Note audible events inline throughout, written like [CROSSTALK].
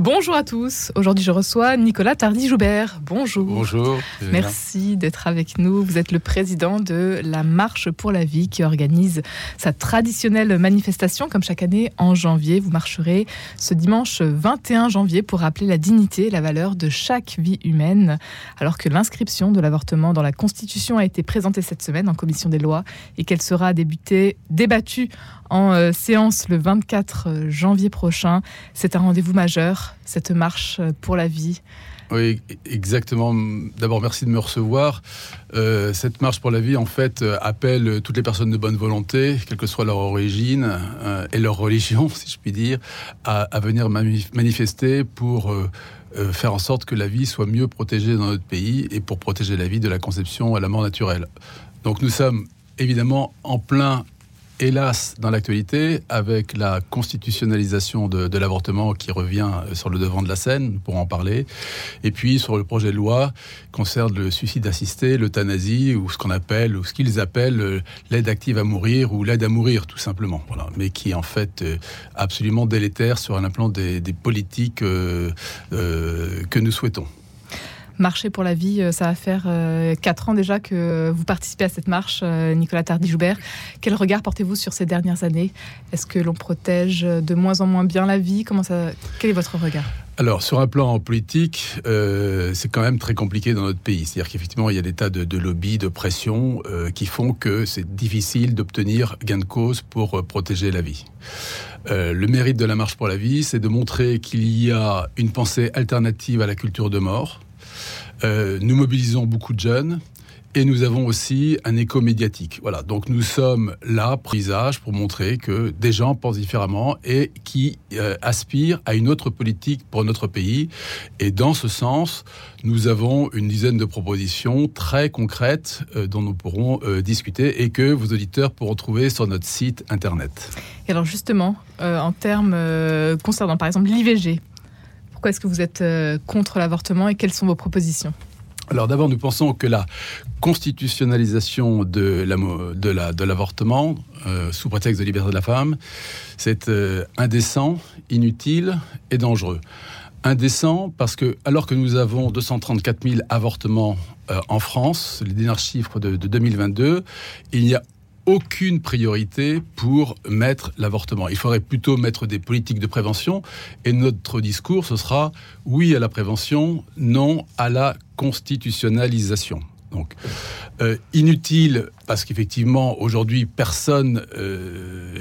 Bonjour à tous. Aujourd'hui, je reçois Nicolas Tardy-Joubert. Bonjour. Bonjour. Merci d'être avec nous. Vous êtes le président de la Marche pour la vie qui organise sa traditionnelle manifestation comme chaque année en janvier. Vous marcherez ce dimanche 21 janvier pour rappeler la dignité et la valeur de chaque vie humaine. Alors que l'inscription de l'avortement dans la Constitution a été présentée cette semaine en commission des lois et qu'elle sera débutée, débattue en euh, séance le 24 janvier prochain. C'est un rendez-vous majeur, cette marche pour la vie. Oui, exactement. D'abord, merci de me recevoir. Euh, cette marche pour la vie, en fait, euh, appelle toutes les personnes de bonne volonté, quelle que soit leur origine euh, et leur religion, [LAUGHS] si je puis dire, à, venir manifester pour euh, euh, faire en sorte que la vie soit mieux protégée dans notre pays et pour protéger la vie de la conception à la mort naturelle. Donc, nous sommes évidemment en plein hélas, dans l'actualité, avec la constitutionnalisation de, l'avortement qui revient sur le devant de la scène, pourrons en parler, et puis sur le projet de loi concerne le suicide assisté, l'euthanasie, ou ce qu'on appelle, ou ce qu'ils appellent euh, l'aide active à mourir, ou l'aide à mourir, tout simplement, mais qui en fait euh, absolument délétère sur un plan des, politiques euh, que nous souhaitons. Marcher pour la vie, euh, ça va faire euh, 4 ans déjà que vous participez à cette marche, euh, Nicolas Tardy-Joubert. Quel regard portez-vous sur ces dernières années? Est-ce que l'on protège de moins en moins bien la vie? Quel est votre regard? Alors, sur un plan politique, c'est quand même très compliqué dans notre pays. C'est-à-dire qu'effectivement, il y a des tas de, de lobbies, de pression euh, qui font que c'est difficile d'obtenir gain de cause pour protéger la vie. Le mérite de la marche pour la vie, c'est de montrer qu'il y a une pensée alternative à la culture de mort. Euh, nous mobilisons beaucoup de jeunes. Et nous avons aussi un écho médiatique. Voilà, donc nous sommes là, prisage, pour montrer que des gens pensent différemment et qui euh, aspirent à une autre politique pour notre pays. Et dans ce sens, nous avons une dizaine de propositions très concrètes euh, dont nous pourrons discuter et que vos auditeurs pourront trouver sur notre site internet. Et alors justement, en termes concernant par exemple l'IVG, pourquoi est-ce que vous êtes euh, contre l'avortement et quelles sont vos propositions? Alors d'abord, nous pensons que la constitutionnalisation de l'avortement, la, de euh, sous prétexte de liberté de la femme, c'est euh, indécent, inutile et dangereux. Indécent parce que, alors que nous avons 234 000 avortements en France, les derniers chiffres de, de 2022, il n'y a aucune priorité pour mettre l'avortement. Il faudrait plutôt mettre des politiques de prévention et notre discours, ce sera oui à la prévention, non à la constitutionnalisation. Donc, euh, inutile parce qu'effectivement, aujourd'hui, personne, euh,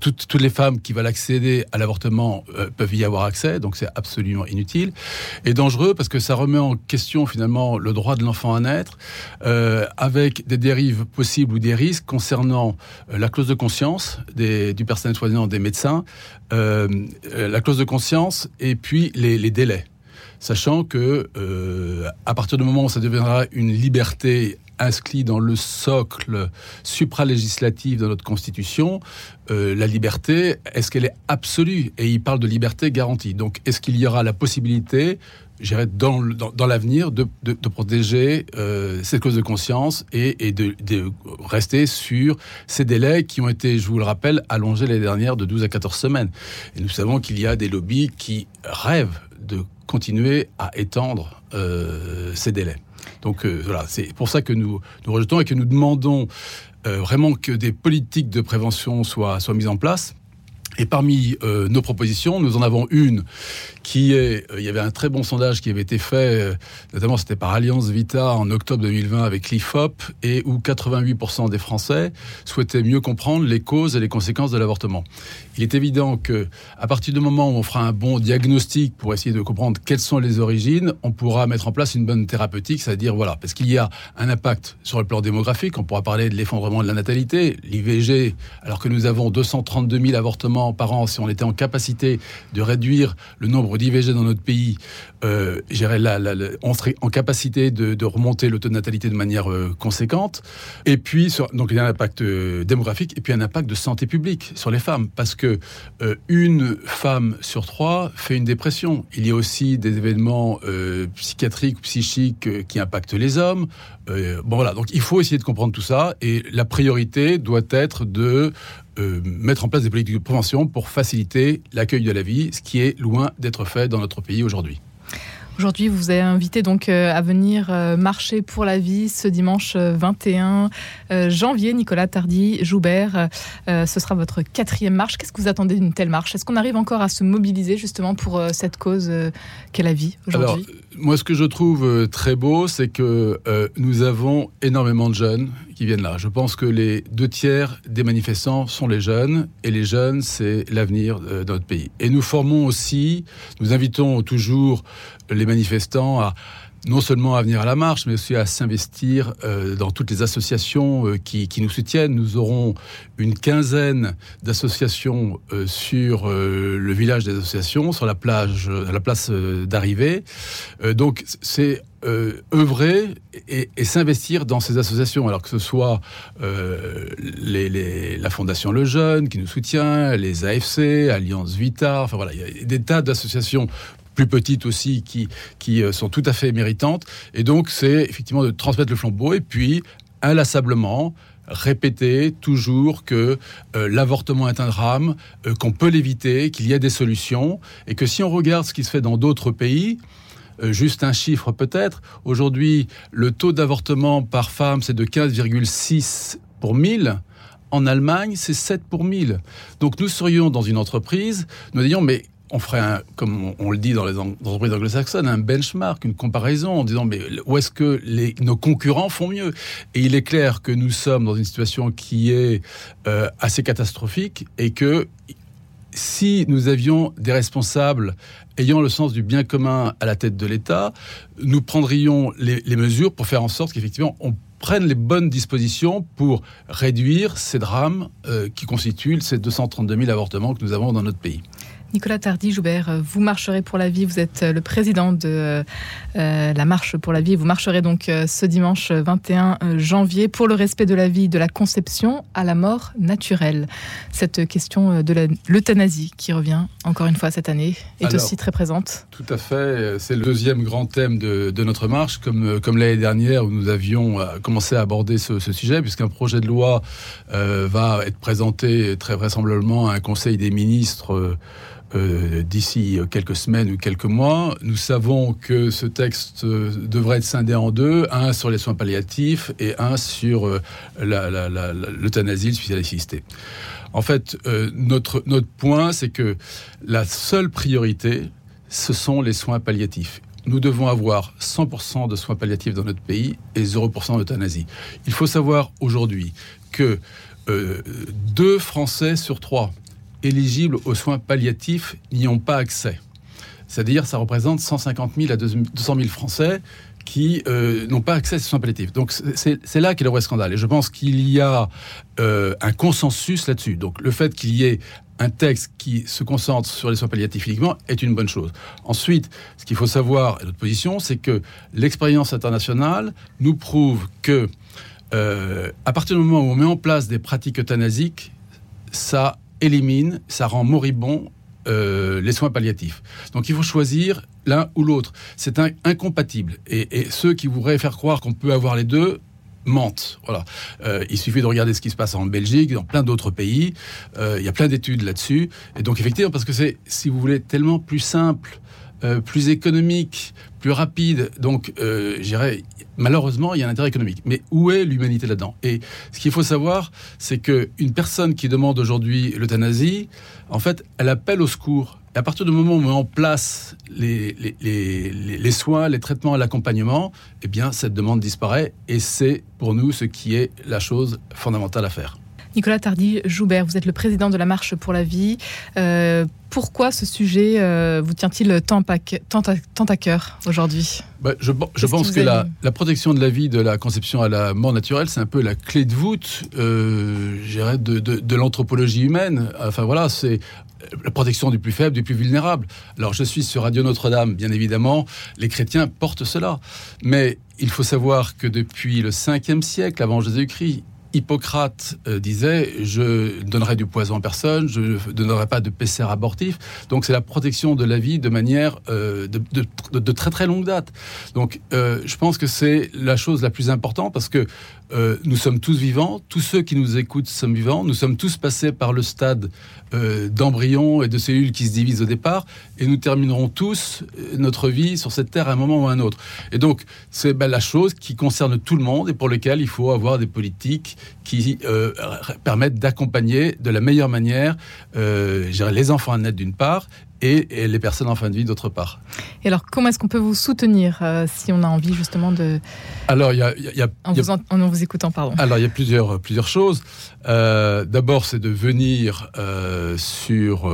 toutes, les femmes qui veulent accéder à l'avortement euh, peuvent y avoir accès, donc c'est absolument inutile. Et dangereux parce que ça remet en question finalement le droit de l'enfant à naître, euh, avec des dérives possibles ou des risques concernant euh, la clause de conscience du personnel soignant, des médecins, la clause de conscience et puis les, délais sachant que à partir du moment où ça deviendra une liberté inscrite dans le socle supralégislatif de notre constitution, euh, la liberté, est-ce qu'elle est absolue? Et il parle de liberté garantie. Donc, est-ce qu'il y aura la possibilité dans, dans, dans l'avenir de, protéger euh, cette cause de conscience et, de rester sur ces délais qui ont été, je vous le rappelle, allongés les dernières de 12 à 14 semaines? Et nous savons qu'il y a des lobbies qui rêvent de continuer à étendre euh, ces délais. Donc euh, voilà, c'est pour ça que nous, nous rejetons et que nous demandons euh, vraiment que des politiques de prévention soient, soient mises en place. Et parmi euh, nos propositions, nous en avons une qui est, euh, il y avait un très bon sondage qui avait été fait, euh, notamment c'était par Alliance Vita en octobre 2020 avec l'IFOP, et où 88% des Français souhaitaient mieux comprendre les causes et les conséquences de l'avortement. Il est évident que à partir du moment où on fera un bon diagnostic pour essayer de comprendre quelles sont les origines, on pourra mettre en place une bonne thérapeutique, c'est-à-dire voilà, parce qu'il y a un impact sur le plan démographique, on pourra parler de l'effondrement de la natalité, l'IVG, alors que nous avons 232 000 avortements par an, si on était en capacité de réduire le nombre d'IVG dans notre pays, euh, on serait en capacité de, remonter le taux de natalité de manière euh, conséquente. Et puis, donc il y a un impact euh, démographique et puis un impact de santé publique sur les femmes, parce que euh, une femme sur trois fait une dépression. Il y a aussi des événements psychiatriques, psychiques qui impactent les hommes. voilà, donc il faut essayer de comprendre tout ça et la priorité doit être de mettre en place des politiques de prévention pour faciliter l'accueil de la vie, ce qui est loin d'être fait dans notre pays aujourd'hui. Aujourd'hui, vous avez invité donc euh, à venir euh, marcher pour la vie ce dimanche 21 euh, janvier. Nicolas Tardy Joubert, ce sera votre quatrième marche. Qu'est-ce que vous attendez d'une telle marche? Est-ce qu'on arrive encore à se mobiliser justement pour cette cause qu'est la vie aujourd'hui? Moi, ce que je trouve très beau, c'est que nous avons énormément de jeunes qui viennent là. Je pense que les deux tiers des manifestants sont les jeunes, et les jeunes, c'est l'avenir de notre pays. Et nous formons aussi, nous invitons toujours les manifestants à non seulement à venir à la marche, mais aussi à s'investir euh, dans toutes les associations euh, qui, nous soutiennent. Nous aurons une quinzaine d'associations euh, sur le village des associations, sur la plage, la place d'arrivée. donc c'est œuvrer et, s'investir dans ces associations, alors que ce soit la Fondation Le Jeune qui nous soutient, les AFC, Alliance Vita, enfin voilà, il y a des tas d'associations plus petites aussi, qui, qui euh, sont tout à fait méritantes. Et donc, c'est effectivement de transmettre le flambeau et puis, inlassablement, répéter toujours que euh, l'avortement est un drame, euh, qu'on peut l'éviter, qu'il y a des solutions, et que si on regarde ce qui se fait dans d'autres pays, juste un chiffre peut-être, aujourd'hui le taux d'avortement par femme c'est de 15,6 pour 1000. En Allemagne, c'est 7 pour 1000. Donc nous serions dans une entreprise, nous disons, mais on ferait, comme on, le dit dans les entreprises anglo-saxonnes, un benchmark, une comparaison en disant mais où est-ce que nos concurrents font mieux? Et il est clair que nous sommes dans une situation qui est euh, assez catastrophique et que si nous avions des responsables ayant le sens du bien commun à la tête de l'État, nous prendrions les, les mesures pour faire en sorte qu'effectivement on prennent les bonnes dispositions pour réduire ces drames euh, qui constituent ces 232 000 avortements que nous avons dans notre pays. Nicolas Tardy-Joubert, euh, vous marcherez pour la vie, vous êtes euh, le président de euh, la Marche pour la vie. Vous marcherez donc ce dimanche 21 janvier pour le respect de la vie de la conception à la mort naturelle. Cette question de l'euthanasie qui revient encore une fois cette année est aussi très présente. Tout à fait, c'est le deuxième grand thème de, notre marche, comme, comme l'année dernière où nous avions commencé à aborder ce, ce sujet, puisqu'un projet de loi va être présenté très vraisemblablement à un Conseil des ministres. Euh, d'ici quelques semaines ou quelques mois. Nous savons que ce texte euh, devrait être scindé en deux, un sur les soins palliatifs et un sur euh, l'euthanasie, le suicide assisté. En fait, notre, notre point, c'est que la seule priorité, ce sont les soins palliatifs nous devons avoir 100% de soins palliatifs dans notre pays et 0% d'euthanasie. Il faut savoir aujourd'hui que deux Français sur trois éligibles aux soins palliatifs n'y ont pas accès. C'est-à-dire, ça représente 150 000 à 200 000 Français qui euh, n'ont pas accès à ces soins palliatifs. Donc c'est là qu'est le vrai scandale. Et je pense qu'il y a euh, un consensus là-dessus. Donc le fait qu'il y ait un texte qui se concentre sur les soins palliatifs uniquement est une bonne chose. Ensuite, ce qu'il faut savoir, et notre position, c'est que l'expérience internationale nous prouve que euh, à partir du moment où on met en place des pratiques euthanasiques, ça élimine, ça rend moribond euh, les soins palliatifs. Donc il faut choisir l'un ou l'autre. C'est incompatible. Et, ceux qui voudraient faire croire qu'on peut avoir les deux mentent. Voilà. Euh, il suffit de regarder ce qui se passe en Belgique, dans plein d'autres pays. Euh, il y a plein d'études là-dessus. Et donc effectivement, parce que c'est, si vous voulez, tellement plus simple euh, plus économique, plus rapide. Donc, euh, j'irais, malheureusement, il y a un intérêt économique. Mais où est l'humanité là-dedans? Et ce qu'il faut savoir, c'est qu'une personne qui demande aujourd'hui l'euthanasie, en fait, elle appelle au secours. Et à partir du moment où on met en place les, soins, les traitements l'accompagnement, eh bien, cette demande disparaît. Et c'est pour nous ce qui est la chose fondamentale à faire. Nicolas Tardy-Joubert, vous êtes le président de la Marche pour la vie. Euh, pourquoi ce sujet euh, vous tient-il tant, à cœur aujourd'hui? Bah, Je, pense que, la, protection de la vie de la conception à la mort naturelle, c'est un peu la clé de voûte euh, de, de l'anthropologie humaine. Enfin voilà, c'est la protection du plus faible, du plus vulnérable. Alors je suis sur Radio Notre-Dame, bien évidemment, les chrétiens portent cela. Mais il faut savoir que depuis le 5e siècle avant Jésus-Christ, Hippocrate euh, disait je donnerai du poison à personne, je ne donnerai pas de PCR abortif. Donc c'est la protection de la vie de manière euh, de, très très longue date. Donc euh, je pense que c'est la chose la plus importante parce que nous sommes tous vivants, tous ceux qui nous écoutent sommes vivants, nous sommes tous passés par le stade d'embryon et de cellules qui se divisent au départ. Et nous terminerons tous notre vie sur cette terre à un moment ou à un autre. Et donc c'est ben, la chose qui concerne tout le monde et pour lequel il faut avoir des politiques qui euh, permettent d'accompagner de la meilleure manière euh, les enfants à naître d'une part et, les personnes en fin de vie d'autre part. Et alors, comment est-ce qu'on peut vous soutenir euh, si on a envie justement de... Alors, il y a... en, vous en, vous écoutant, pardon. Alors, il y a plusieurs, plusieurs choses. Euh, d'abord, c'est de venir euh, sur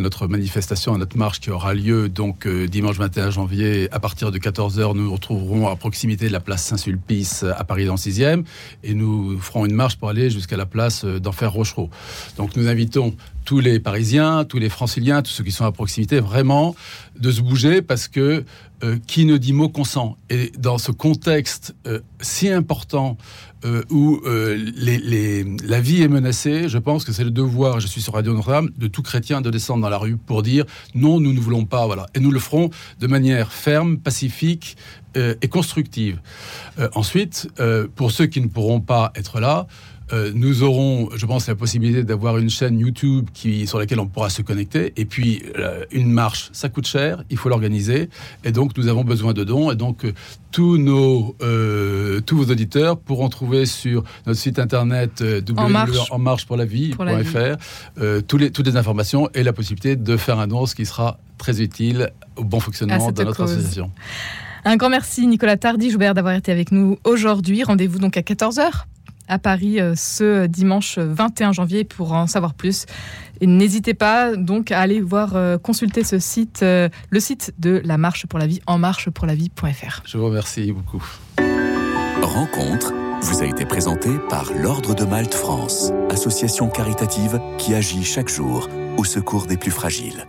notre manifestation, notre marche qui aura lieu donc dimanche 21 janvier à partir de 14h. Nous nous retrouverons à proximité de la place Saint-Sulpice à Paris dans le 6e et nous ferons une marche pour aller jusqu'à la place d'Enfer Rochereau. Donc, nous invitons tous les Parisiens, tous les Franciliens, tous ceux qui sont à proximité, vraiment de se bouger parce que euh, qui ne dit mot consent. Et dans ce contexte euh, si important euh, où la vie est menacée, je pense que c'est le devoir, je suis sur Radio Notre-Dame, de tout chrétien de descendre dans la rue pour dire non, nous ne voulons pas, voilà. Et nous le ferons de manière ferme, pacifique et constructive. ensuite, pour ceux qui ne pourront pas être là, euh, nous aurons, je pense, la possibilité d'avoir une chaîne YouTube qui, sur laquelle on pourra se connecter. Et puis, euh, une marche, ça coûte cher, il faut l'organiser. Et donc, nous avons besoin de dons. Et donc, euh, tous, nos, tous vos auditeurs pourront trouver sur notre site internet www.enmarchepourlavie.fr les, toutes les informations et la possibilité de faire un don, ce qui sera très utile au bon fonctionnement de notre association. Un grand merci Nicolas Tardy-Joubert d'avoir été avec nous aujourd'hui. Rendez-vous donc à 14h à Paris euh, ce dimanche 21 janvier pour en savoir plus. Et n'hésitez pas donc à aller voir euh, consulter ce site, euh, le site de la Marche pour la Vie, en marchepourlavie.fr. Je vous remercie beaucoup. Rencontre vous a été présentée par l'Ordre de Malte France, association caritative qui agit chaque jour au secours des plus fragiles.